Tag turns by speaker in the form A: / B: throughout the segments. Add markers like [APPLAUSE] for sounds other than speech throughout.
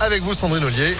A: Avec vous Sandrine Ollier.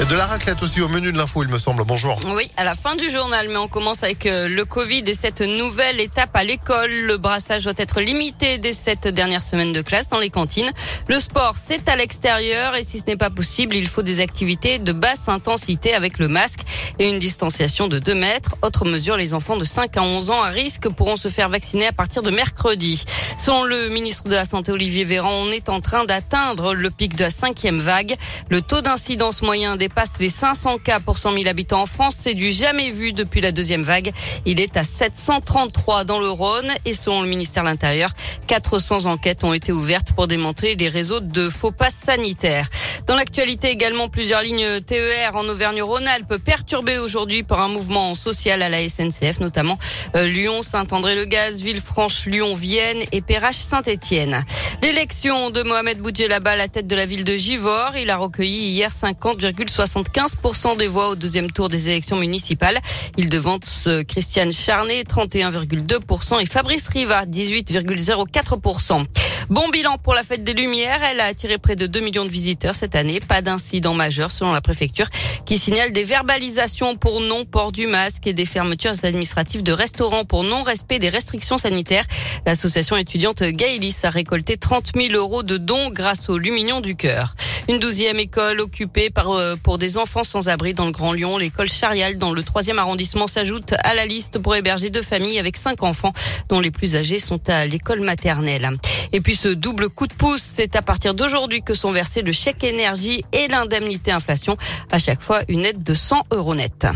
A: Et de la raclette aussi au menu de l'info, il me semble. Bonjour.
B: Oui, à la fin du journal, mais on commence avec euh, le Covid et cette nouvelle étape à l'école. Le brassage doit être limité dès cette dernière semaine de classe dans les cantines. Le sport, c'est à l'extérieur et si ce n'est pas possible, il faut des activités de basse intensité avec le masque et une distanciation de 2 mètres. Autre mesure, les enfants de 5 à 11 ans à risque pourront se faire vacciner à partir de mercredi. Selon le ministre de la Santé Olivier Véran, on est en train d'atteindre le pic de la cinquième vague. Le taux d'incidence moyen dépasse les 500 cas pour 100 000 habitants en France. C'est du jamais vu depuis la deuxième vague. Il est à 733 dans le Rhône et selon le ministère de l'Intérieur, 400 enquêtes ont été ouvertes pour démontrer les réseaux de faux passes sanitaires. Dans l'actualité également, plusieurs lignes TER en Auvergne-Rhône-Alpes perturbées aujourd'hui par un mouvement social à la SNCF, notamment euh, Lyon, Saint-André-le-Gaz, Villefranche, Lyon, Vienne et Perrache-Saint-Étienne. L'élection de Mohamed Boudjelaba à la tête de la ville de Givor, il a recueilli hier 50,75% des voix au deuxième tour des élections municipales. Il devance Christiane Charnet 31,2% et Fabrice Riva 18,04%. Bon bilan pour la fête des Lumières. Elle a attiré près de 2 millions de visiteurs cette année. Pas d'incident majeur selon la préfecture qui signale des verbalisations pour non-port du masque et des fermetures administratives de restaurants pour non-respect des restrictions sanitaires. L'association étudiante a récolté 30 000 euros de dons grâce au Lumignon du Cœur. Une douzième école occupée par, euh, pour des enfants sans abri dans le Grand Lyon. L'école Charial dans le troisième arrondissement s'ajoute à la liste pour héberger deux familles avec cinq enfants dont les plus âgés sont à l'école maternelle. Et puis ce double coup de pouce, c'est à partir d'aujourd'hui que sont versés le chèque énergie et l'indemnité inflation. À chaque fois, une aide de 100 euros net.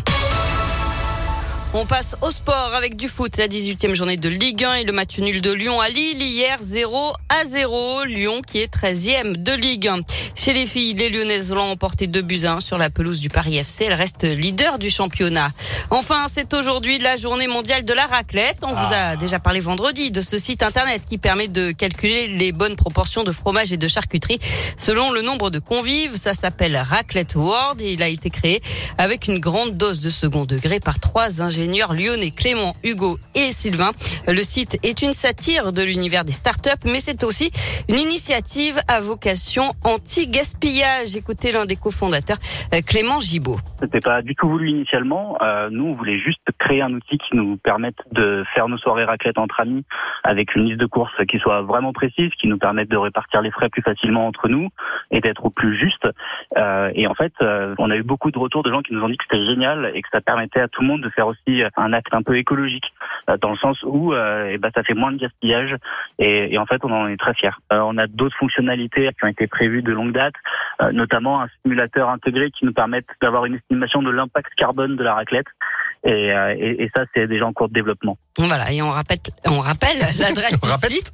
B: On passe au sport avec du foot, la 18e journée de Ligue 1 et le match nul de Lyon à Lille hier 0 à 0. Lyon qui est 13e de Ligue 1. Chez les filles, les Lyonnaises l'ont emporté 2 buts 1 sur la pelouse du Paris FC. Elle reste leader du championnat. Enfin, c'est aujourd'hui la journée mondiale de la raclette. On vous a déjà parlé vendredi de ce site internet qui permet de calculer les bonnes proportions de fromage et de charcuterie selon le nombre de convives. Ça s'appelle Raclette World et il a été créé avec une grande dose de second degré par trois ingénieurs ingénieurs lyonnais Clément, Hugo et Sylvain. Le site est une satire de l'univers des startups, mais c'est aussi une initiative à vocation anti-gaspillage. Écoutez l'un des cofondateurs, euh, Clément Gibaud.
C: C'était pas du tout voulu initialement. Euh, nous, on voulait juste créer un outil qui nous permette de faire nos soirées raclette entre amis avec une liste de courses qui soit vraiment précise, qui nous permette de répartir les frais plus facilement entre nous et d'être au plus juste. Euh, et en fait, euh, on a eu beaucoup de retours de gens qui nous ont dit que c'était génial et que ça permettait à tout le monde de faire aussi un acte un peu écologique, euh, dans le sens où euh, eh ben, ça fait moins de gaspillage et, et, en fait on en est très fiers. Euh, on a d'autres fonctionnalités qui ont été prévues de longue date, notamment un simulateur intégré qui nous permet d'avoir une estimation de l'impact carbone de la raclette. Et, et, et, ça, c'est déjà en cours de développement.
B: Voilà, et on rappelle, on rappelle l'adresse [LAUGHS] du site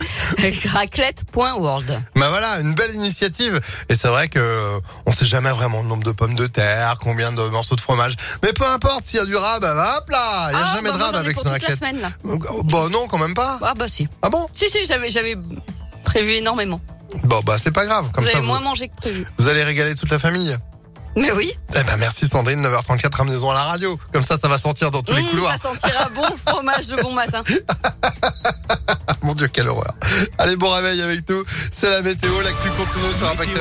B: raclette.world.
A: Bah voilà, une belle initiative. Et c'est vrai que on sait jamais vraiment le nombre de pommes de terre, combien de morceaux de fromage. Mais peu importe, s'il y a du rab, bah, hop là, il n'y a
B: ah,
A: jamais
B: bah
A: de rab avec une raclette.
B: La semaine, là.
A: Bah non, quand même pas.
B: Ah bah si.
A: Ah bon?
B: Si si, j'avais j'avais prévu énormément.
A: Bon bah c'est pas grave, comme
B: vous
A: ça.
B: Avez moins mangé que prévu.
A: Vous allez régaler toute la famille.
B: Mais oui.
A: Eh ben merci Sandrine, 9h34, ramenez-en à la radio. Comme ça, ça va sentir dans tous les
B: mmh,
A: couloirs.
B: Ça sentira bon [LAUGHS] fromage de bon matin.
A: Mon Dieu, quelle horreur. Allez, bon réveil avec nous. C'est la météo, l'actu continue sur Impact